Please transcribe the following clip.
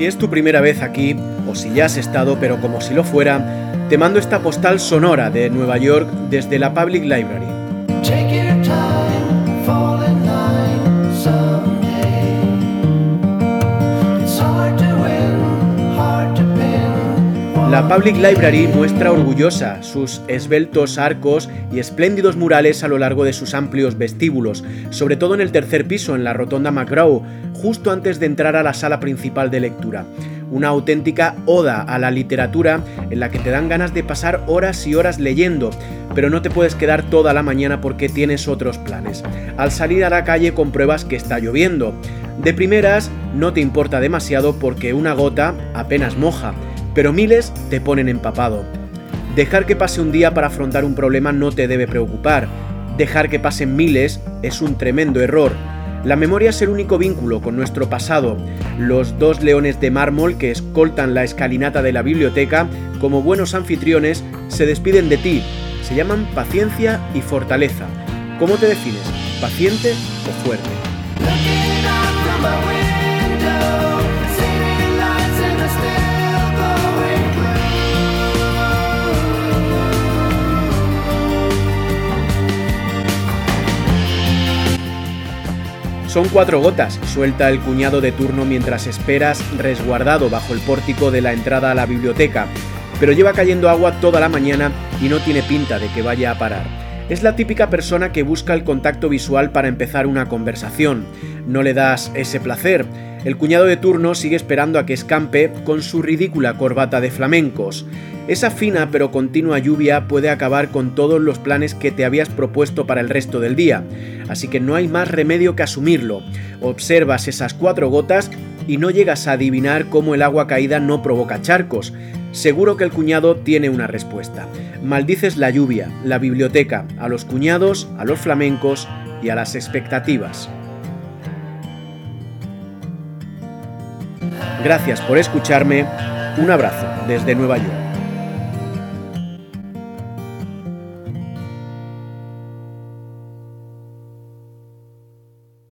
Si es tu primera vez aquí, o si ya has estado, pero como si lo fuera, te mando esta postal sonora de Nueva York desde la Public Library. La Public Library muestra orgullosa sus esbeltos arcos y espléndidos murales a lo largo de sus amplios vestíbulos, sobre todo en el tercer piso, en la rotonda McGraw, justo antes de entrar a la sala principal de lectura. Una auténtica oda a la literatura en la que te dan ganas de pasar horas y horas leyendo, pero no te puedes quedar toda la mañana porque tienes otros planes. Al salir a la calle compruebas que está lloviendo. De primeras no te importa demasiado porque una gota apenas moja pero miles te ponen empapado. Dejar que pase un día para afrontar un problema no te debe preocupar. Dejar que pasen miles es un tremendo error. La memoria es el único vínculo con nuestro pasado. Los dos leones de mármol que escoltan la escalinata de la biblioteca, como buenos anfitriones, se despiden de ti. Se llaman paciencia y fortaleza. ¿Cómo te defines? ¿Paciente o fuerte? Son cuatro gotas, suelta el cuñado de turno mientras esperas resguardado bajo el pórtico de la entrada a la biblioteca, pero lleva cayendo agua toda la mañana y no tiene pinta de que vaya a parar. Es la típica persona que busca el contacto visual para empezar una conversación. No le das ese placer. El cuñado de turno sigue esperando a que escampe con su ridícula corbata de flamencos. Esa fina pero continua lluvia puede acabar con todos los planes que te habías propuesto para el resto del día, así que no hay más remedio que asumirlo. Observas esas cuatro gotas y no llegas a adivinar cómo el agua caída no provoca charcos. Seguro que el cuñado tiene una respuesta. Maldices la lluvia, la biblioteca, a los cuñados, a los flamencos y a las expectativas. Gracias por escucharme. Un abrazo desde Nueva York.